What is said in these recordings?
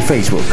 Facebook.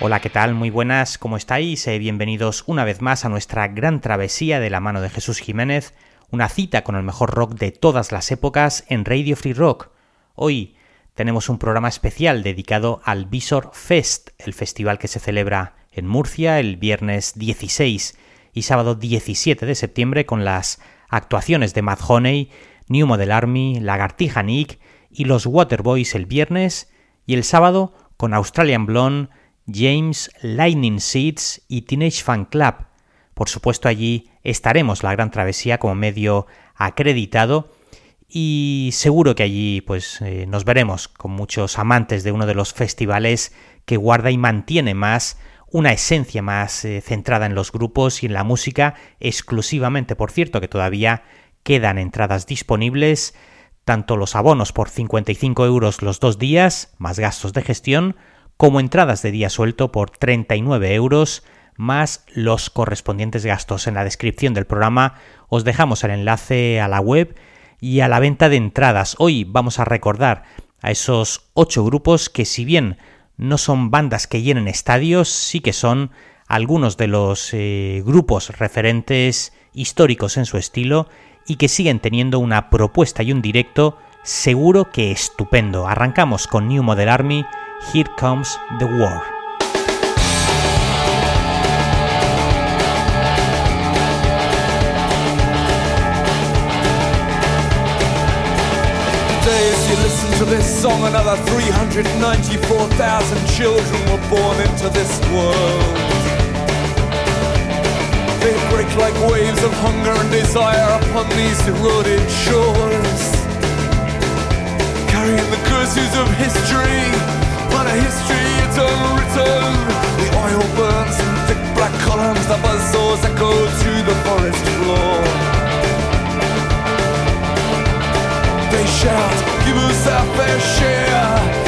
Hola, ¿qué tal? Muy buenas, ¿cómo estáis? Eh, bienvenidos una vez más a nuestra gran travesía de la mano de Jesús Jiménez, una cita con el mejor rock de todas las épocas en Radio Free Rock. Hoy tenemos un programa especial dedicado al Visor Fest, el festival que se celebra en Murcia el viernes 16 y sábado 17 de septiembre con las actuaciones de Mad Honey, New Model Army, Lagartija Nick y los Waterboys el viernes y el sábado con Australian Blonde, James, Lightning Seeds y Teenage Fan Club. Por supuesto allí estaremos la Gran Travesía como medio acreditado y seguro que allí pues eh, nos veremos con muchos amantes de uno de los festivales que guarda y mantiene más una esencia más eh, centrada en los grupos y en la música exclusivamente, por cierto, que todavía quedan entradas disponibles, tanto los abonos por 55 euros los dos días, más gastos de gestión, como entradas de día suelto por 39 euros, más los correspondientes gastos. En la descripción del programa os dejamos el enlace a la web y a la venta de entradas. Hoy vamos a recordar a esos ocho grupos que si bien no son bandas que llenen estadios, sí que son algunos de los eh, grupos referentes históricos en su estilo y que siguen teniendo una propuesta y un directo seguro que estupendo. Arrancamos con New Model Army, Here Comes the War. to this song, another 394,000 children were born into this world. Break like waves of hunger and desire upon these eroded shores. Carrying the curses of history, but a history it's unwritten. The oil burns in thick black columns, the buzzsaws echo to the forest floor. they shout, give us our fair share,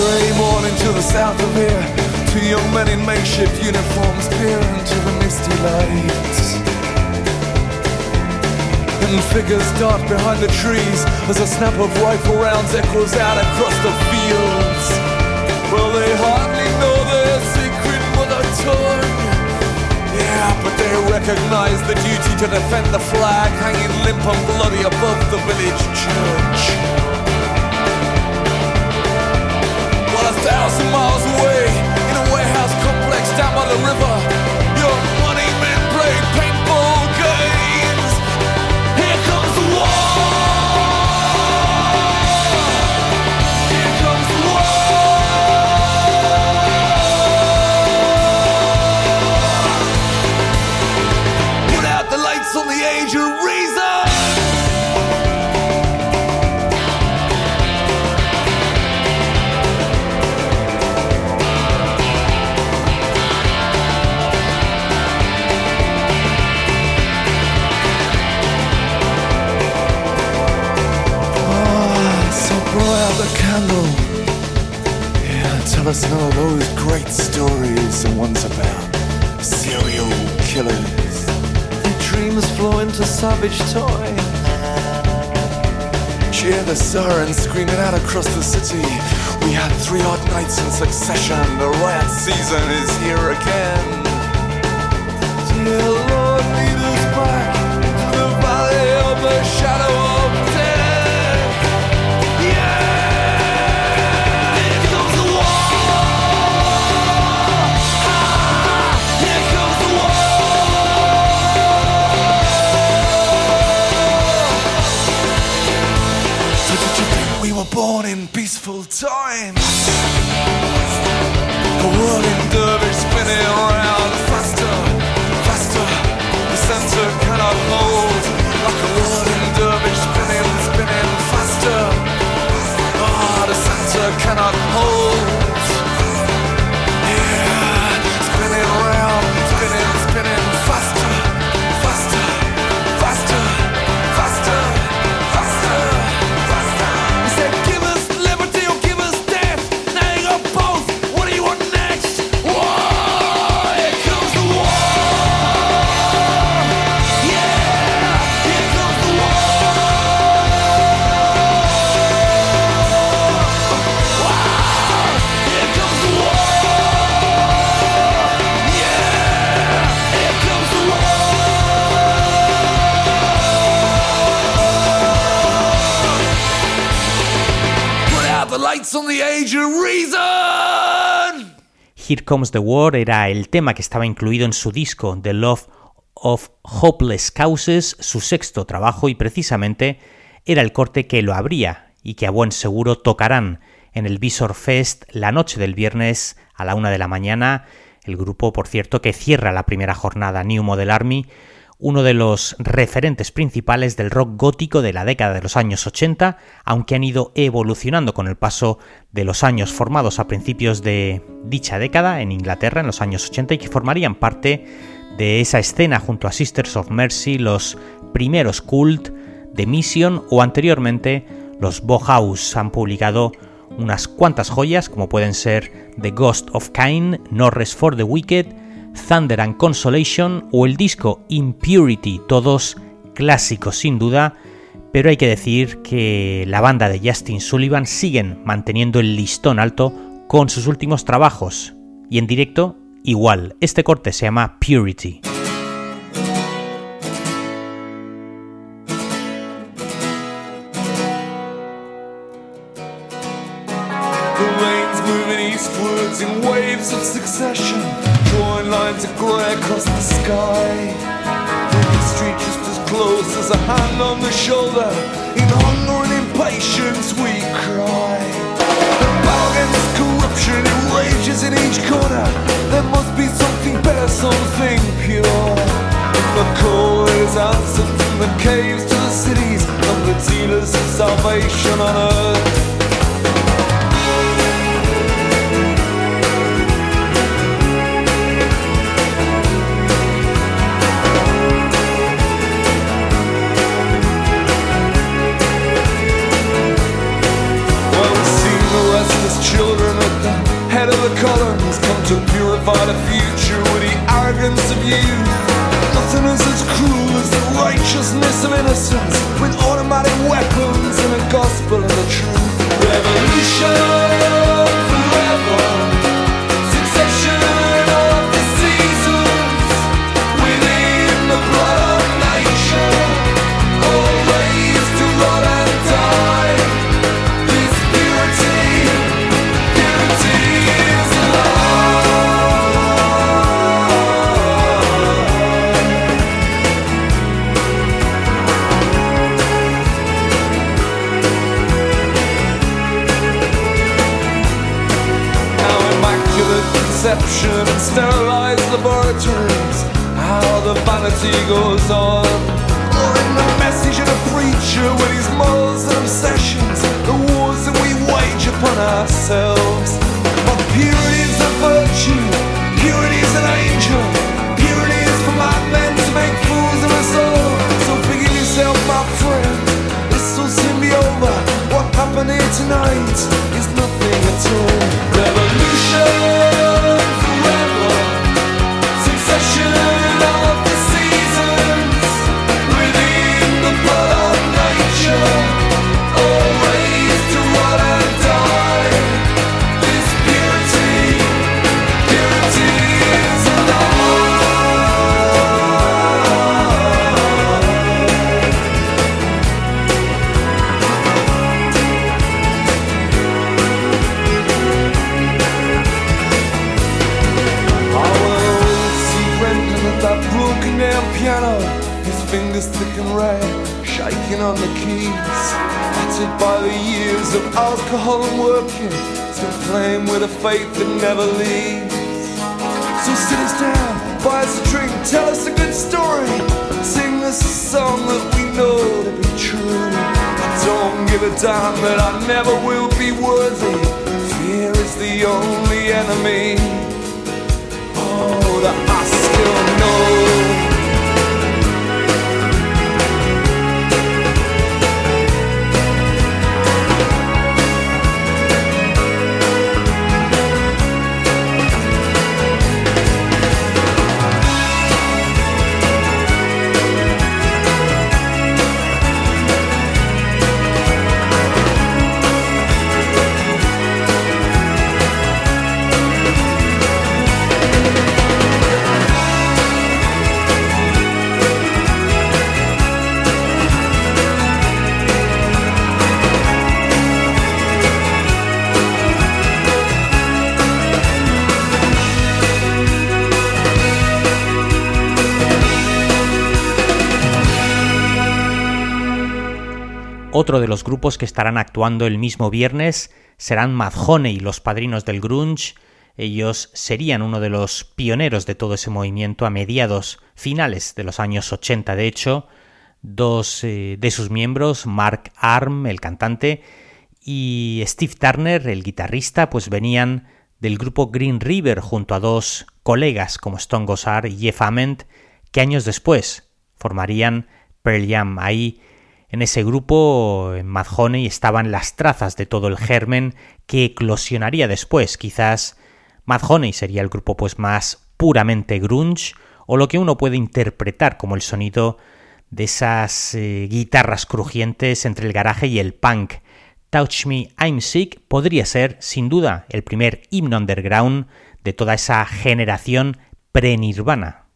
grey morning to the south of here, two young men in makeshift uniforms peer into the misty light. And figures dart behind the trees as a snap of rifle rounds echoes out across the fields. Well, they hardly know their secret mother tongue. Yeah, but they recognize the duty to defend the flag hanging limp and bloody above the village church. Thousand miles away, in a warehouse complex down by the river, us of those great stories the ones about serial killers. Their dreams flow into savage toy. Cheer the sirens screaming out across the city. We had three odd nights in succession. The riot season is here again. Dear Lord, lead us back to the valley of the shadow peaceful times. The world in derby spinning around faster, faster. The center cannot hold like a world in derby spinning, spinning faster. Ah, oh, the center cannot hold. Here Comes the War era el tema que estaba incluido en su disco The Love of Hopeless Causes, su sexto trabajo, y precisamente era el corte que lo abría y que a buen seguro tocarán en el Visor Fest la noche del viernes a la una de la mañana. El grupo, por cierto, que cierra la primera jornada New Model Army, uno de los referentes principales del rock gótico de la década de los años 80, aunque han ido evolucionando con el paso de los años formados a principios de dicha década en Inglaterra en los años 80 y que formarían parte de esa escena junto a Sisters of Mercy, los primeros Cult, The Mission o anteriormente los Bauhaus. Han publicado unas cuantas joyas como pueden ser The Ghost of Cain, Norris for the Wicked, Thunder and Consolation o el disco Impurity, todos clásicos sin duda, pero hay que decir que la banda de Justin Sullivan siguen manteniendo el listón alto con sus últimos trabajos y en directo igual. Este corte se llama Purity. Sky. The street just as close as a hand on the shoulder. In hunger and impatience we cry. The power against corruption it rages in each corner. There must be something better, something pure. And the call is answered from the caves to the cities of the dealers of salvation on earth. To purify the future with the arrogance of youth. Nothing is as cruel as the righteousness of innocence with automatic weapons and a gospel of the truth. Revolution sterilized. How the vanity goes on. Or in the message of the preacher with his morals and obsessions, the wars that we wage upon ourselves. But purity is a virtue, purity is an angel, purity is for madmen to make fools of us all. So forgive yourself, my friend, this will soon be over. What happened here tonight is nothing at all. Revolution! On the keys. Battered by the years of alcohol and working, still playing with a faith that never leaves. So sit us down, buy us a drink, tell us a good story. Sing us a song that we know to be true. I don't give a damn that I never will be worthy. Fear is the only enemy. Oh, that I still know. Otro de los grupos que estarán actuando el mismo viernes serán Madhoney, los padrinos del grunge. Ellos serían uno de los pioneros de todo ese movimiento a mediados finales de los años 80. De hecho, dos eh, de sus miembros, Mark Arm, el cantante, y Steve Turner, el guitarrista, pues venían del grupo Green River junto a dos colegas como Stone Gossard y Jeff Ament, que años después formarían Pearl Jam. Ahí en ese grupo, en Honey, estaban las trazas de todo el germen que eclosionaría después. Quizás Honey sería el grupo pues más puramente grunge o lo que uno puede interpretar como el sonido de esas eh, guitarras crujientes entre el garaje y el punk. Touch Me, I'm Sick podría ser, sin duda, el primer himno underground de toda esa generación pre-nirvana.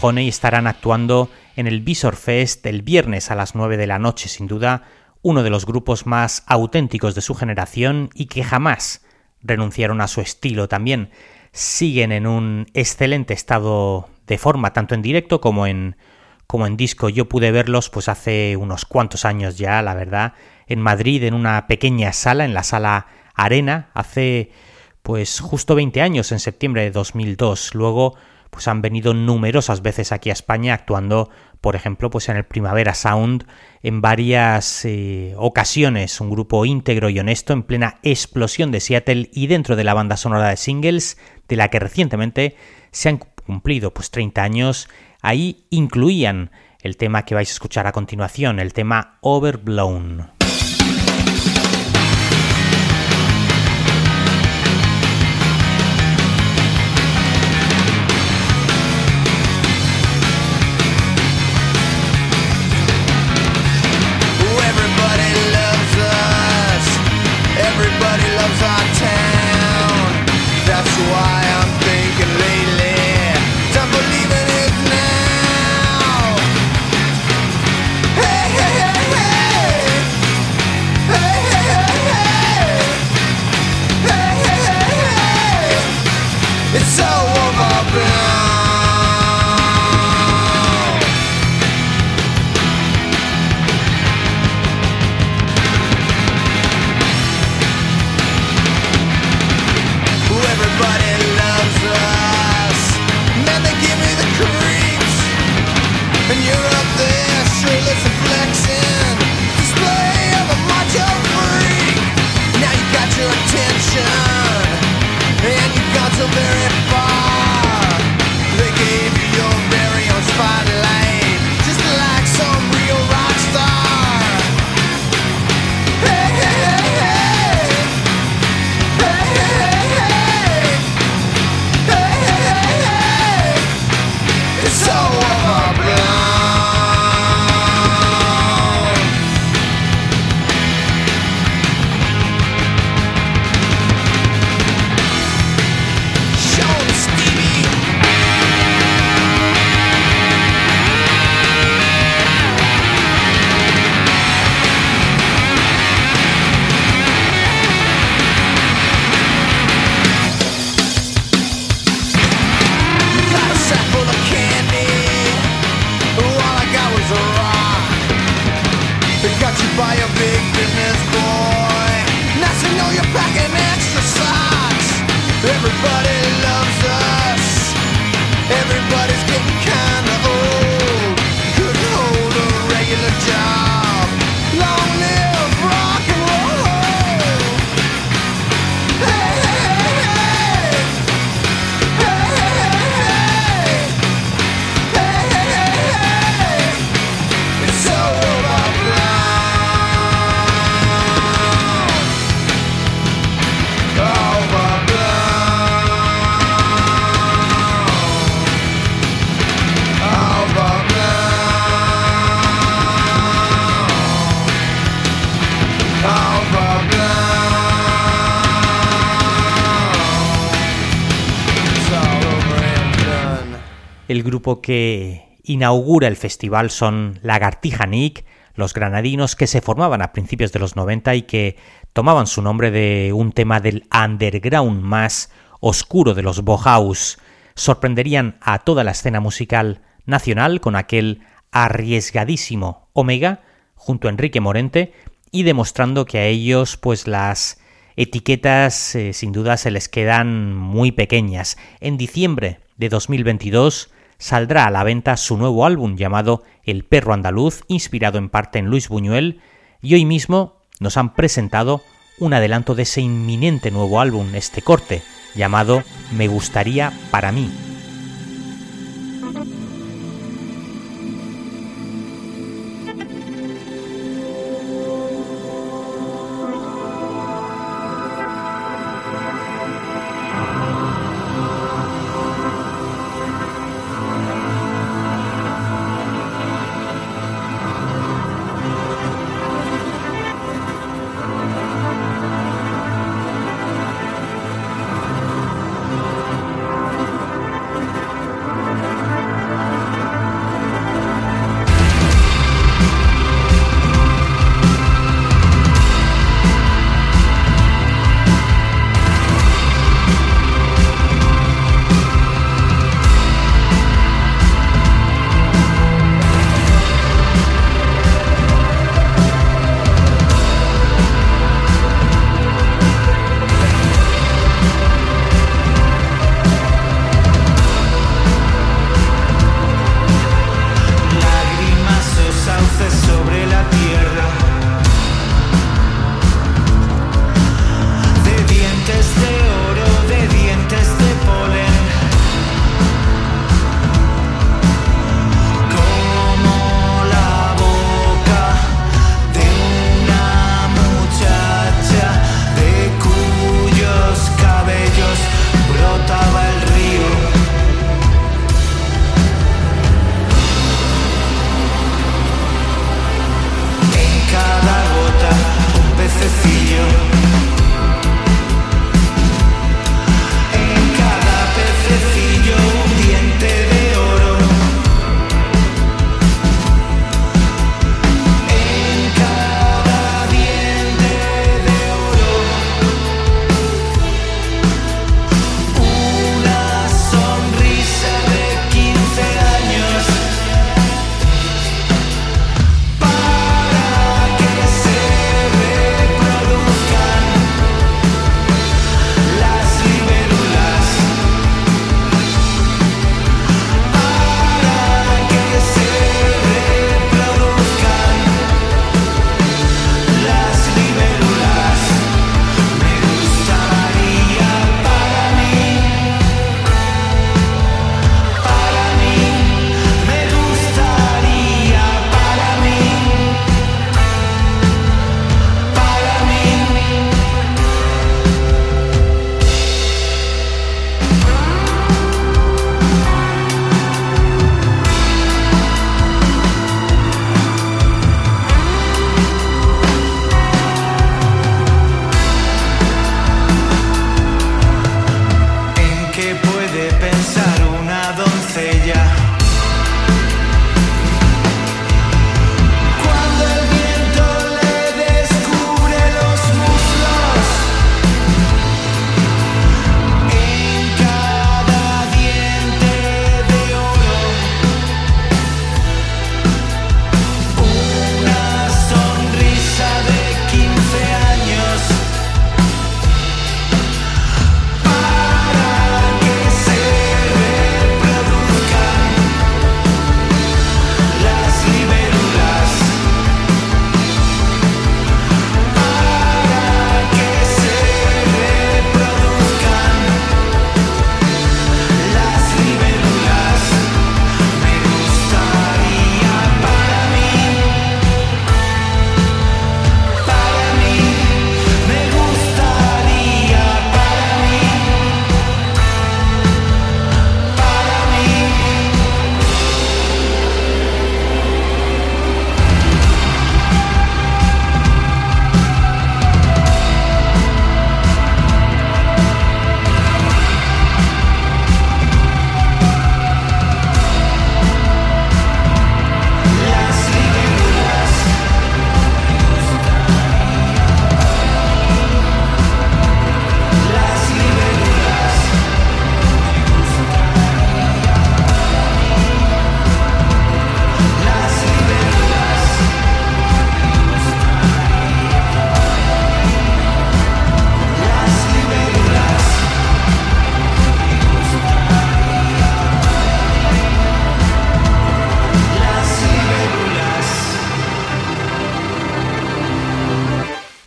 Honey estarán actuando en el Visor Fest el viernes a las 9 de la noche, sin duda uno de los grupos más auténticos de su generación y que jamás renunciaron a su estilo. También siguen en un excelente estado de forma, tanto en directo como en, como en disco. Yo pude verlos pues hace unos cuantos años ya, la verdad, en Madrid, en una pequeña sala, en la sala Arena, hace pues justo 20 años, en septiembre de 2002. Luego pues han venido numerosas veces aquí a España actuando, por ejemplo, pues en el Primavera Sound en varias eh, ocasiones, un grupo íntegro y honesto en plena explosión de Seattle y dentro de la banda sonora de singles de la que recientemente se han cumplido pues 30 años, ahí incluían el tema que vais a escuchar a continuación, el tema Overblown. Grupo que inaugura el festival son Lagartija Nick, los granadinos que se formaban a principios de los 90 y que tomaban su nombre de un tema del underground más oscuro de los Bohaus. Sorprenderían a toda la escena musical nacional con aquel arriesgadísimo Omega junto a Enrique Morente y demostrando que a ellos pues las etiquetas eh, sin duda se les quedan muy pequeñas. En diciembre de 2022 saldrá a la venta su nuevo álbum llamado El perro andaluz, inspirado en parte en Luis Buñuel, y hoy mismo nos han presentado un adelanto de ese inminente nuevo álbum, este corte, llamado Me gustaría para mí.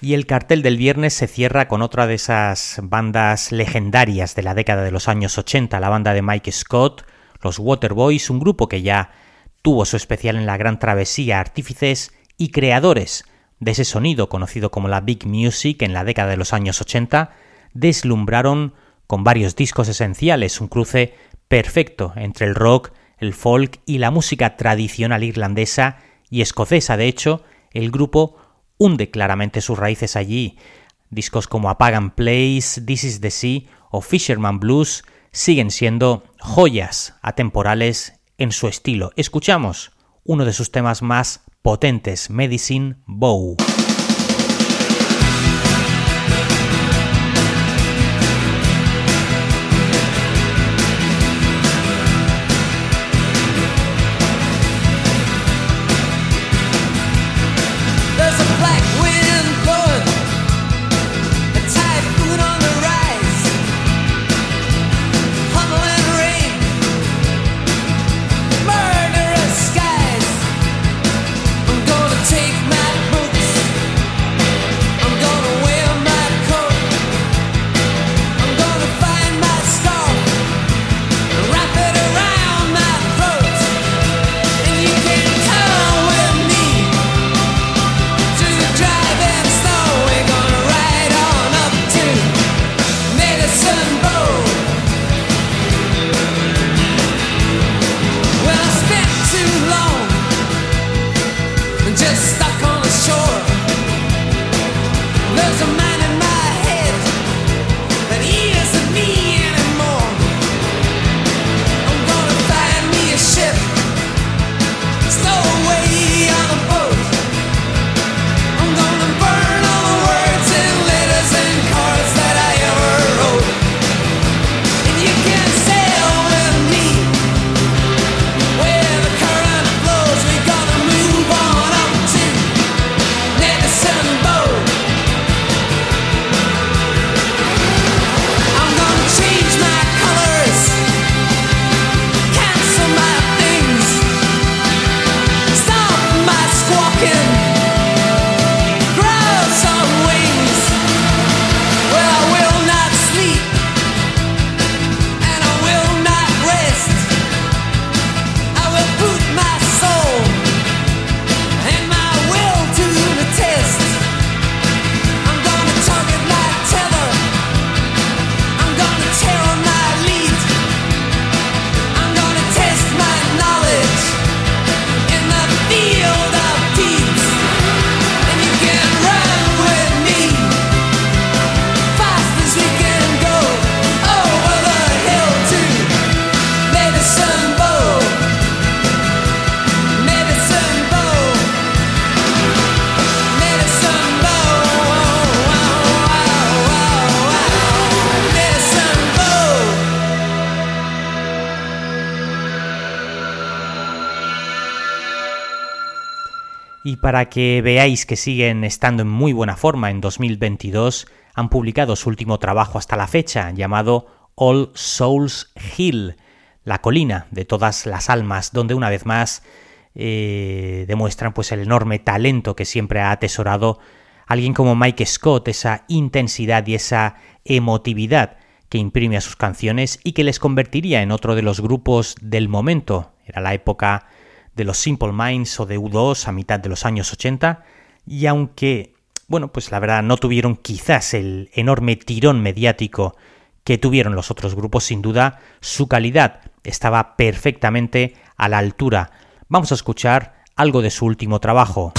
Y el cartel del viernes se cierra con otra de esas bandas legendarias de la década de los años 80, la banda de Mike Scott, los Waterboys, un grupo que ya tuvo su especial en la Gran Travesía, artífices y creadores de ese sonido conocido como la Big Music en la década de los años 80, deslumbraron con varios discos esenciales, un cruce perfecto entre el rock, el folk y la música tradicional irlandesa y escocesa. De hecho, el grupo hunde claramente sus raíces allí. Discos como Apagan Place, This is the Sea o Fisherman Blues siguen siendo joyas atemporales en su estilo. Escuchamos uno de sus temas más potentes, Medicine Bow. Para que veáis que siguen estando en muy buena forma en 2022, han publicado su último trabajo hasta la fecha, llamado All Souls Hill, la colina de todas las almas, donde una vez más eh, demuestran pues el enorme talento que siempre ha atesorado alguien como Mike Scott, esa intensidad y esa emotividad que imprime a sus canciones y que les convertiría en otro de los grupos del momento. Era la época de los Simple Minds o de U2 a mitad de los años 80 y aunque, bueno, pues la verdad no tuvieron quizás el enorme tirón mediático que tuvieron los otros grupos, sin duda su calidad estaba perfectamente a la altura. Vamos a escuchar algo de su último trabajo.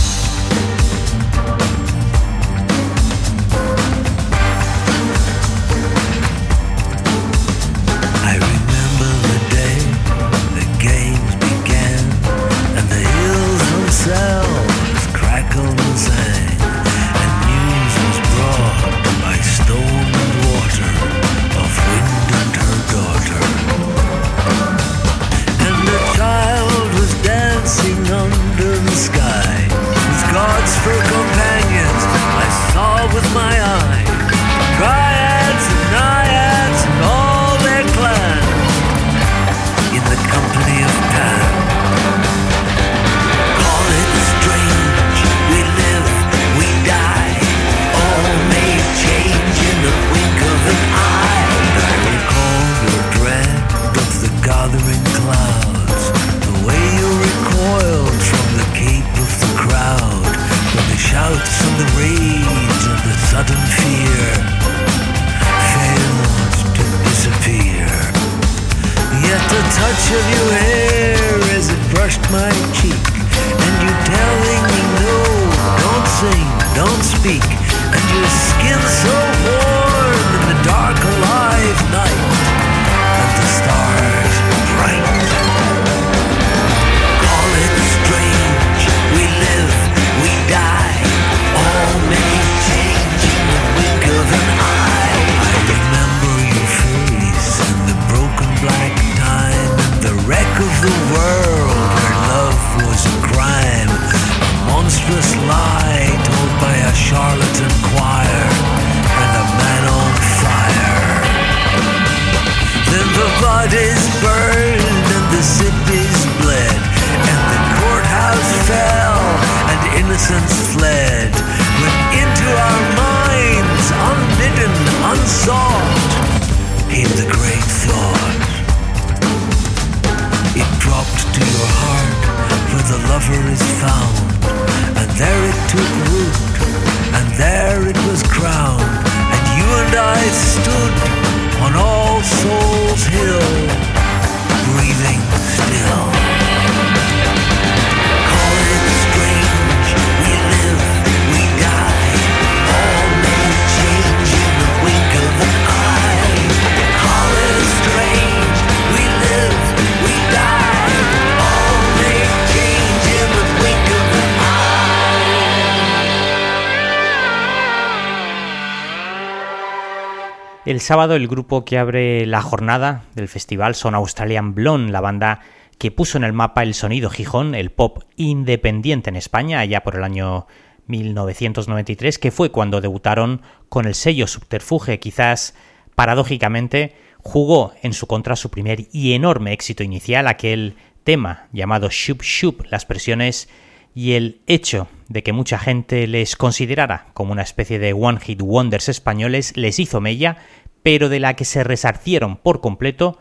El sábado el grupo que abre la jornada del festival son Australian Blonde, la banda que puso en el mapa el sonido Gijón, el pop independiente en España, allá por el año 1993, que fue cuando debutaron con el sello Subterfuge. Quizás, paradójicamente, jugó en su contra su primer y enorme éxito inicial, aquel tema llamado Shoop Shoop, las presiones y el hecho de que mucha gente les considerara como una especie de One Hit Wonders españoles les hizo mella, pero de la que se resarcieron por completo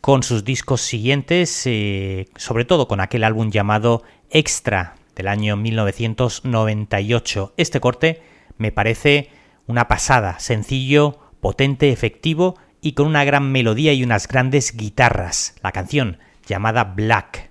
con sus discos siguientes, eh, sobre todo con aquel álbum llamado Extra del año 1998. Este corte me parece una pasada, sencillo, potente, efectivo y con una gran melodía y unas grandes guitarras. La canción llamada Black.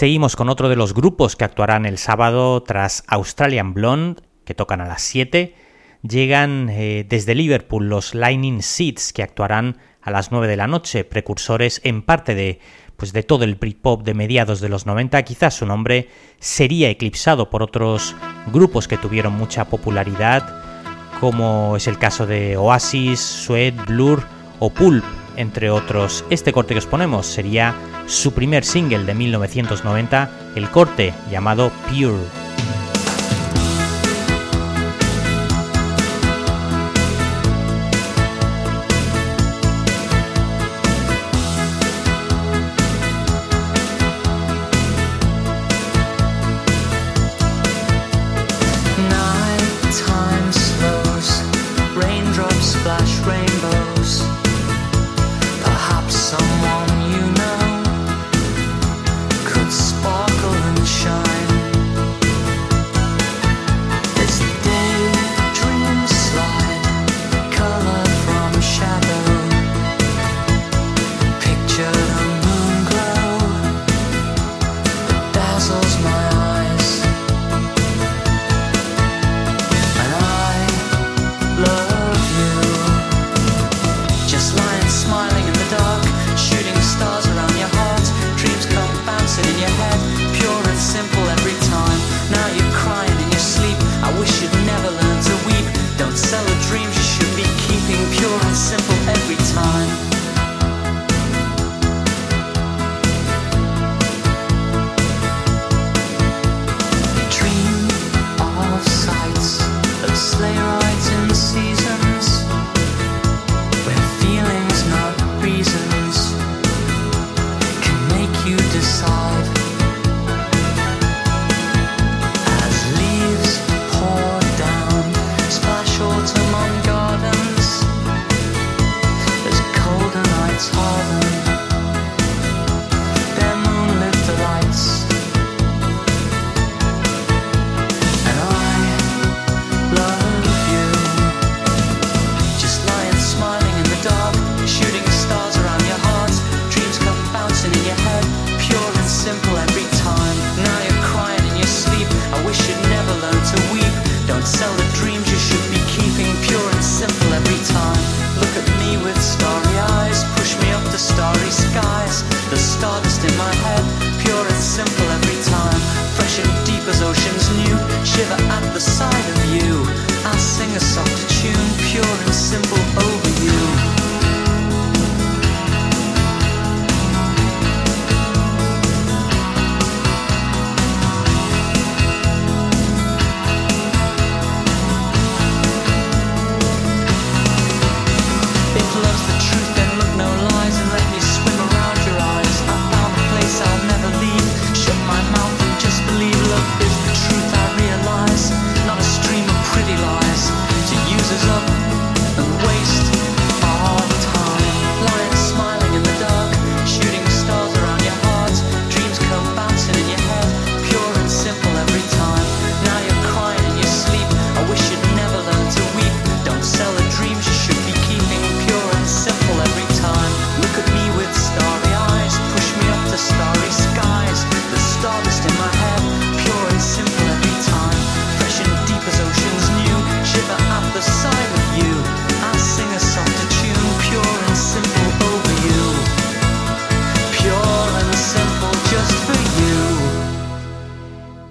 Seguimos con otro de los grupos que actuarán el sábado tras Australian Blonde, que tocan a las 7. Llegan eh, desde Liverpool los Lightning Seeds, que actuarán a las 9 de la noche, precursores en parte de pues de todo el Britpop de mediados de los 90, quizás su nombre sería eclipsado por otros grupos que tuvieron mucha popularidad, como es el caso de Oasis, Sweat, Blur o Pulp, entre otros. Este corte que os ponemos sería su primer single de 1990, el corte llamado Pure.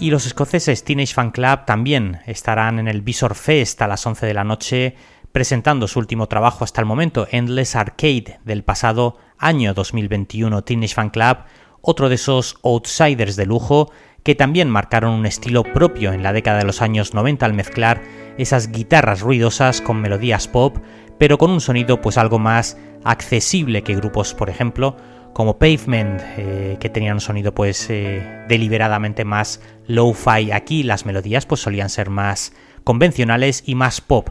Y los escoceses Teenage Fan Club también estarán en el Visor Fest a las 11 de la noche presentando su último trabajo hasta el momento, Endless Arcade, del pasado año 2021. Teenage Fan Club, otro de esos outsiders de lujo que también marcaron un estilo propio en la década de los años 90 al mezclar esas guitarras ruidosas con melodías pop, pero con un sonido pues algo más accesible que grupos, por ejemplo, como Pavement, eh, que tenían un sonido pues eh, deliberadamente más low-fi. Aquí las melodías pues solían ser más convencionales y más pop.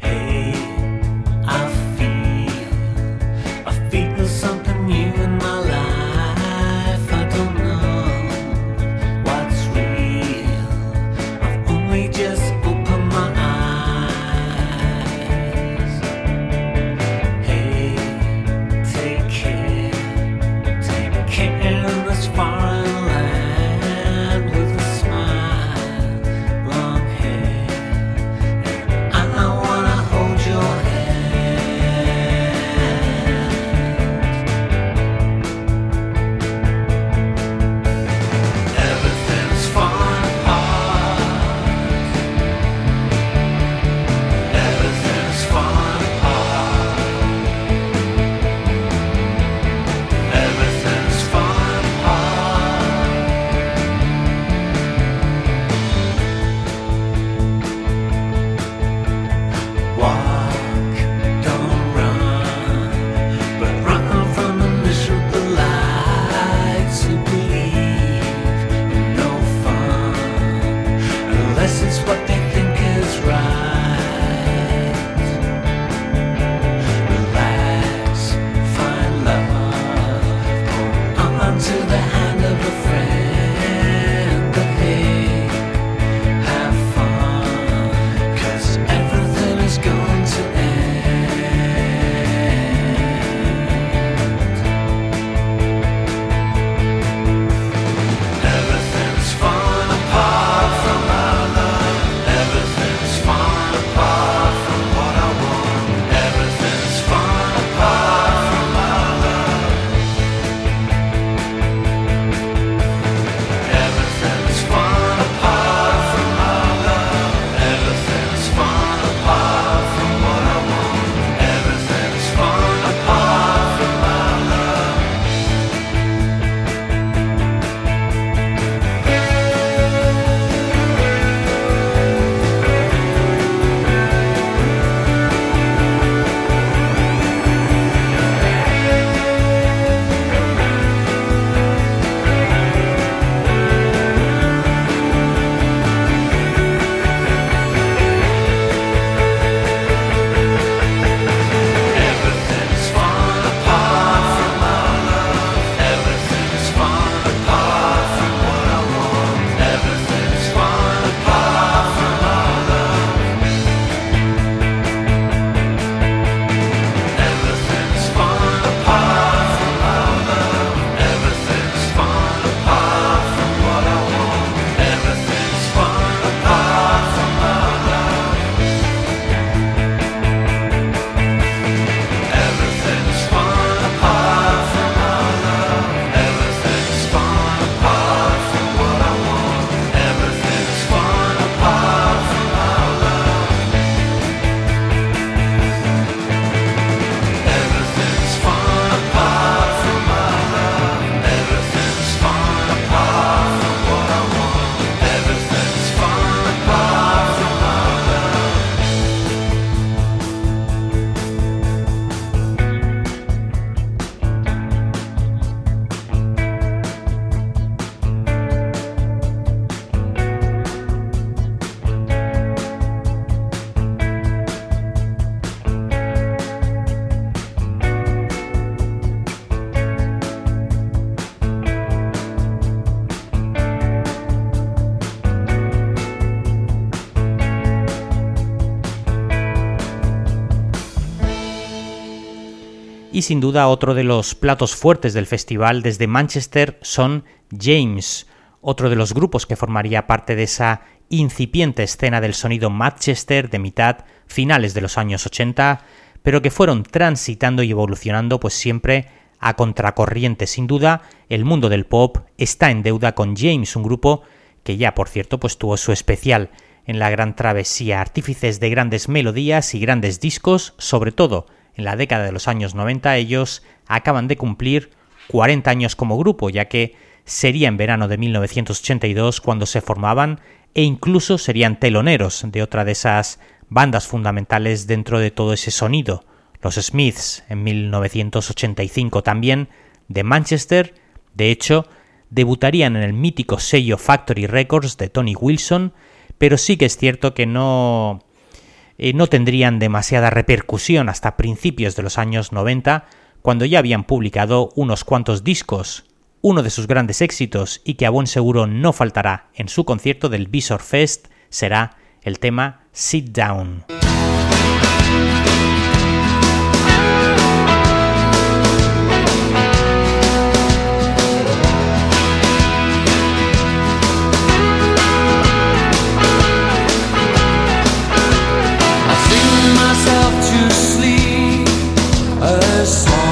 Y sin duda otro de los platos fuertes del festival desde Manchester son James, otro de los grupos que formaría parte de esa incipiente escena del sonido Manchester de mitad finales de los años 80, pero que fueron transitando y evolucionando pues siempre a contracorriente. Sin duda, el mundo del pop está en deuda con James, un grupo que ya por cierto pues tuvo su especial en la gran travesía, artífices de grandes melodías y grandes discos, sobre todo en la década de los años 90, ellos acaban de cumplir 40 años como grupo, ya que sería en verano de 1982 cuando se formaban e incluso serían teloneros de otra de esas bandas fundamentales dentro de todo ese sonido, los Smiths en 1985 también, de Manchester, de hecho, debutarían en el mítico sello Factory Records de Tony Wilson, pero sí que es cierto que no, eh, no tendrían demasiada repercusión hasta principios de los años 90, cuando ya habían publicado unos cuantos discos. Uno de sus grandes éxitos y que a buen seguro no faltará en su concierto del Visor Fest será el tema Sit Down. the song.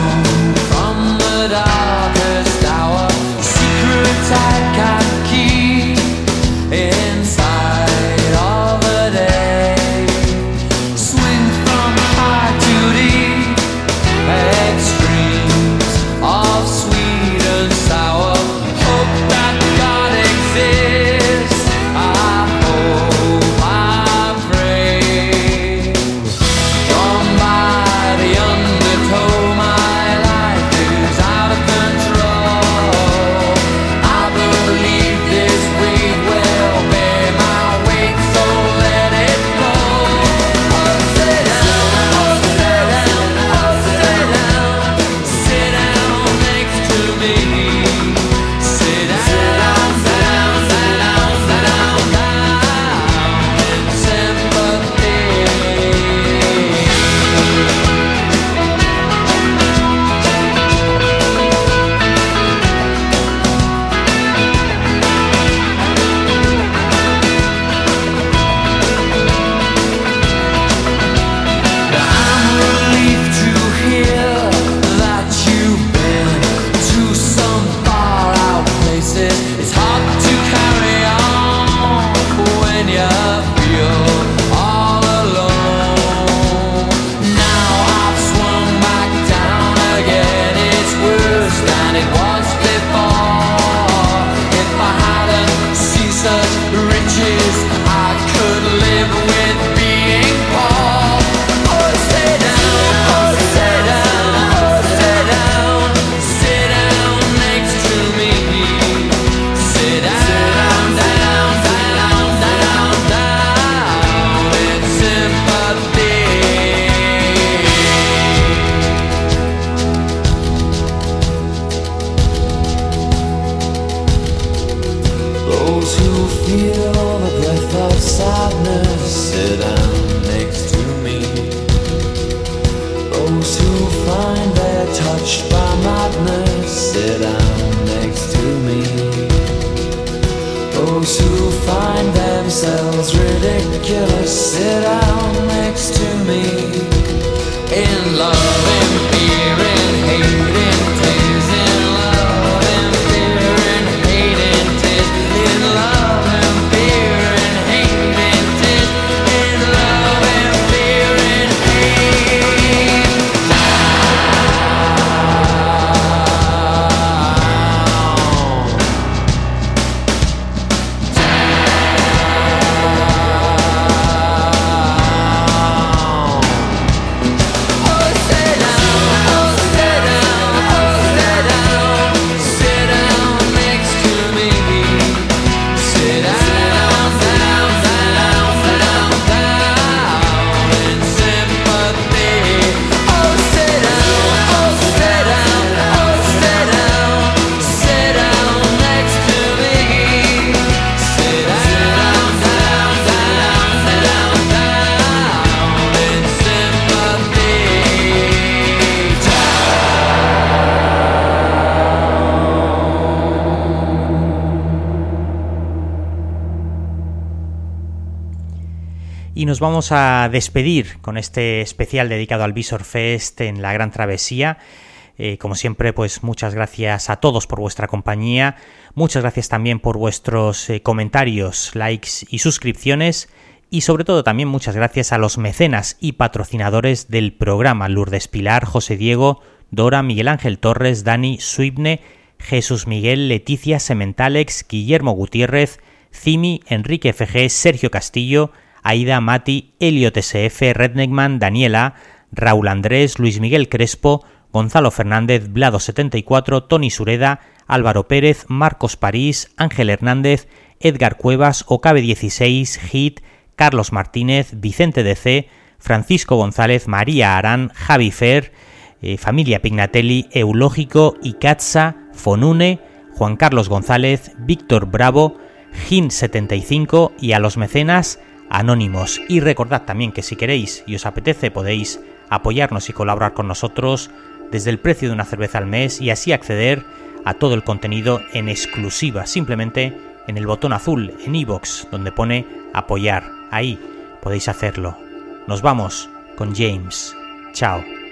Nos vamos a despedir con este especial dedicado al Visor Fest en la Gran Travesía. Eh, como siempre, pues muchas gracias a todos por vuestra compañía. Muchas gracias también por vuestros eh, comentarios, likes y suscripciones. Y sobre todo también muchas gracias a los mecenas y patrocinadores del programa Lourdes Pilar, José Diego, Dora, Miguel Ángel Torres, Dani, Suibne, Jesús Miguel, Leticia, Sementalex, Guillermo Gutiérrez, Cimi, Enrique FG, Sergio Castillo, Aida, Mati, Elliot SF, Redneckman, Daniela, Raúl Andrés, Luis Miguel Crespo, Gonzalo Fernández, Blado74, Tony Sureda, Álvaro Pérez, Marcos París, Ángel Hernández, Edgar Cuevas, Ocabe16, Hit, Carlos Martínez, Vicente DC, Francisco González, María Arán, Javi Fer, eh, Familia Pignatelli, Eulógico, Icatza, Fonune, Juan Carlos González, Víctor Bravo, Gin75 y a los mecenas anónimos. Y recordad también que si queréis y os apetece podéis apoyarnos y colaborar con nosotros desde el precio de una cerveza al mes y así acceder a todo el contenido en exclusiva, simplemente en el botón azul en iVoox donde pone apoyar. Ahí podéis hacerlo. Nos vamos con James. Chao.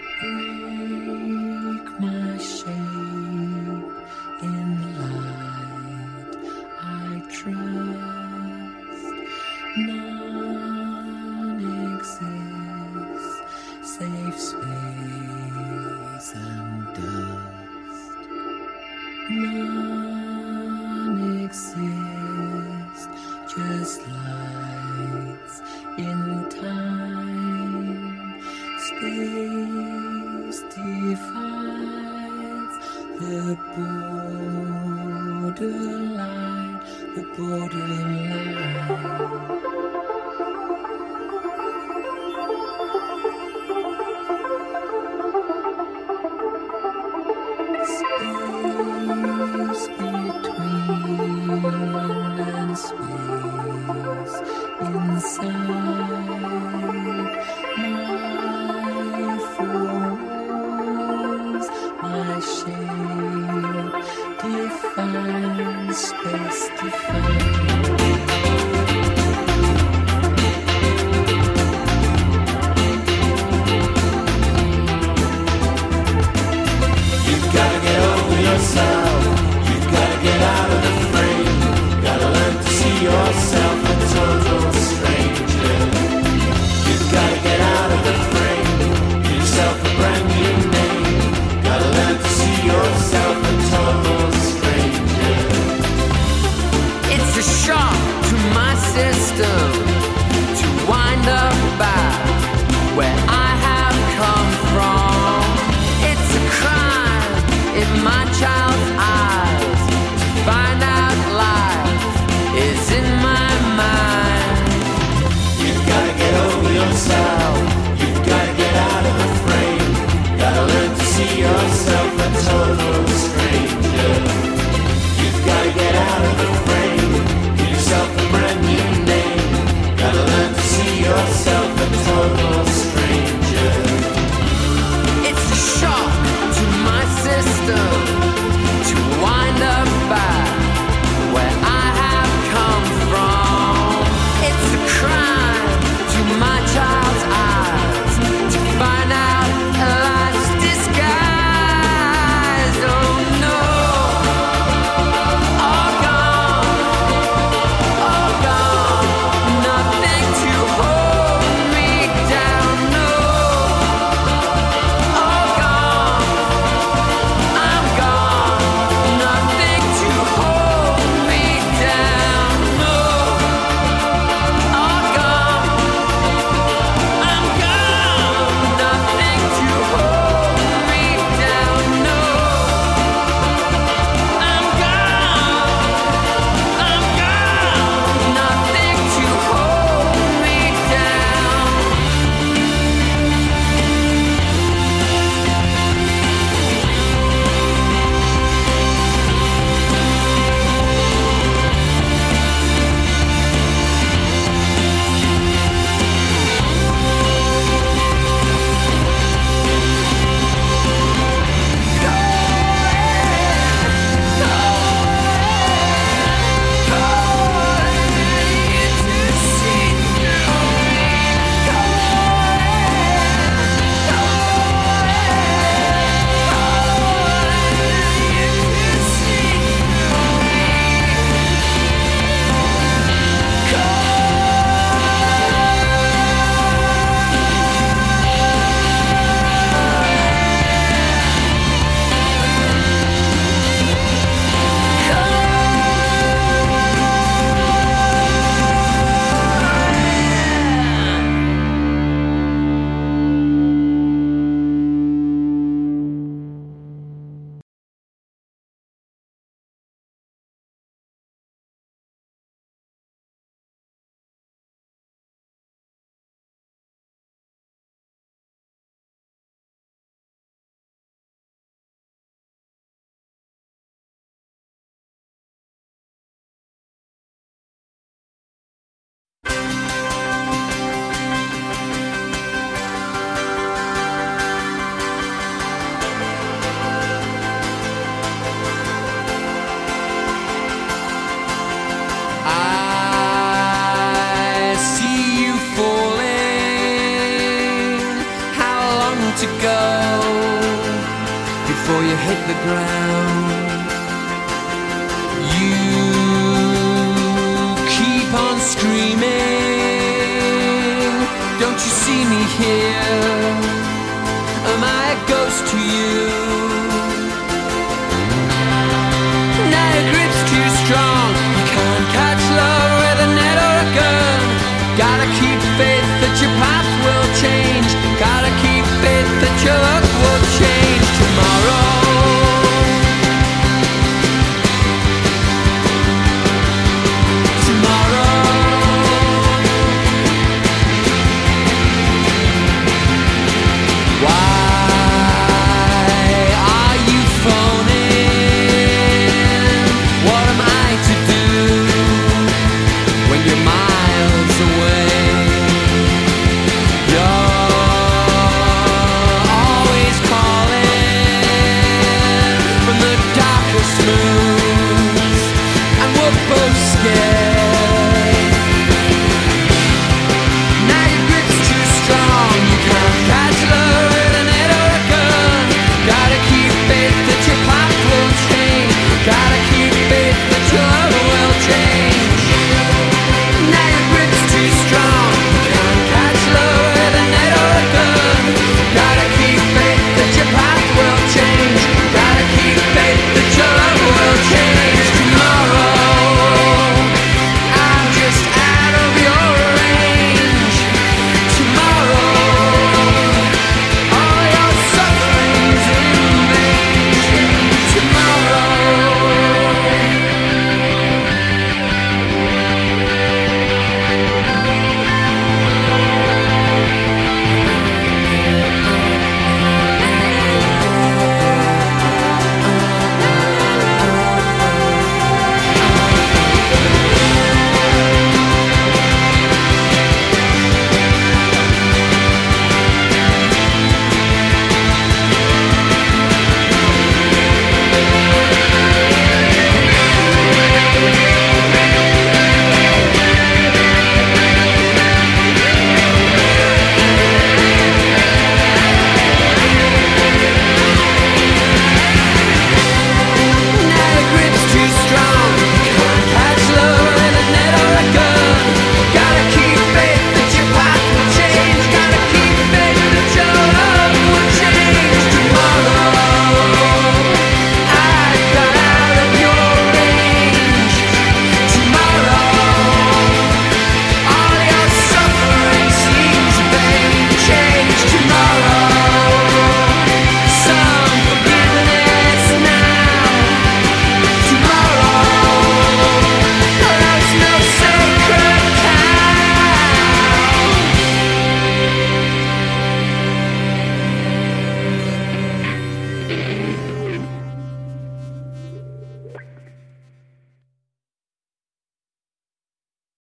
The ground.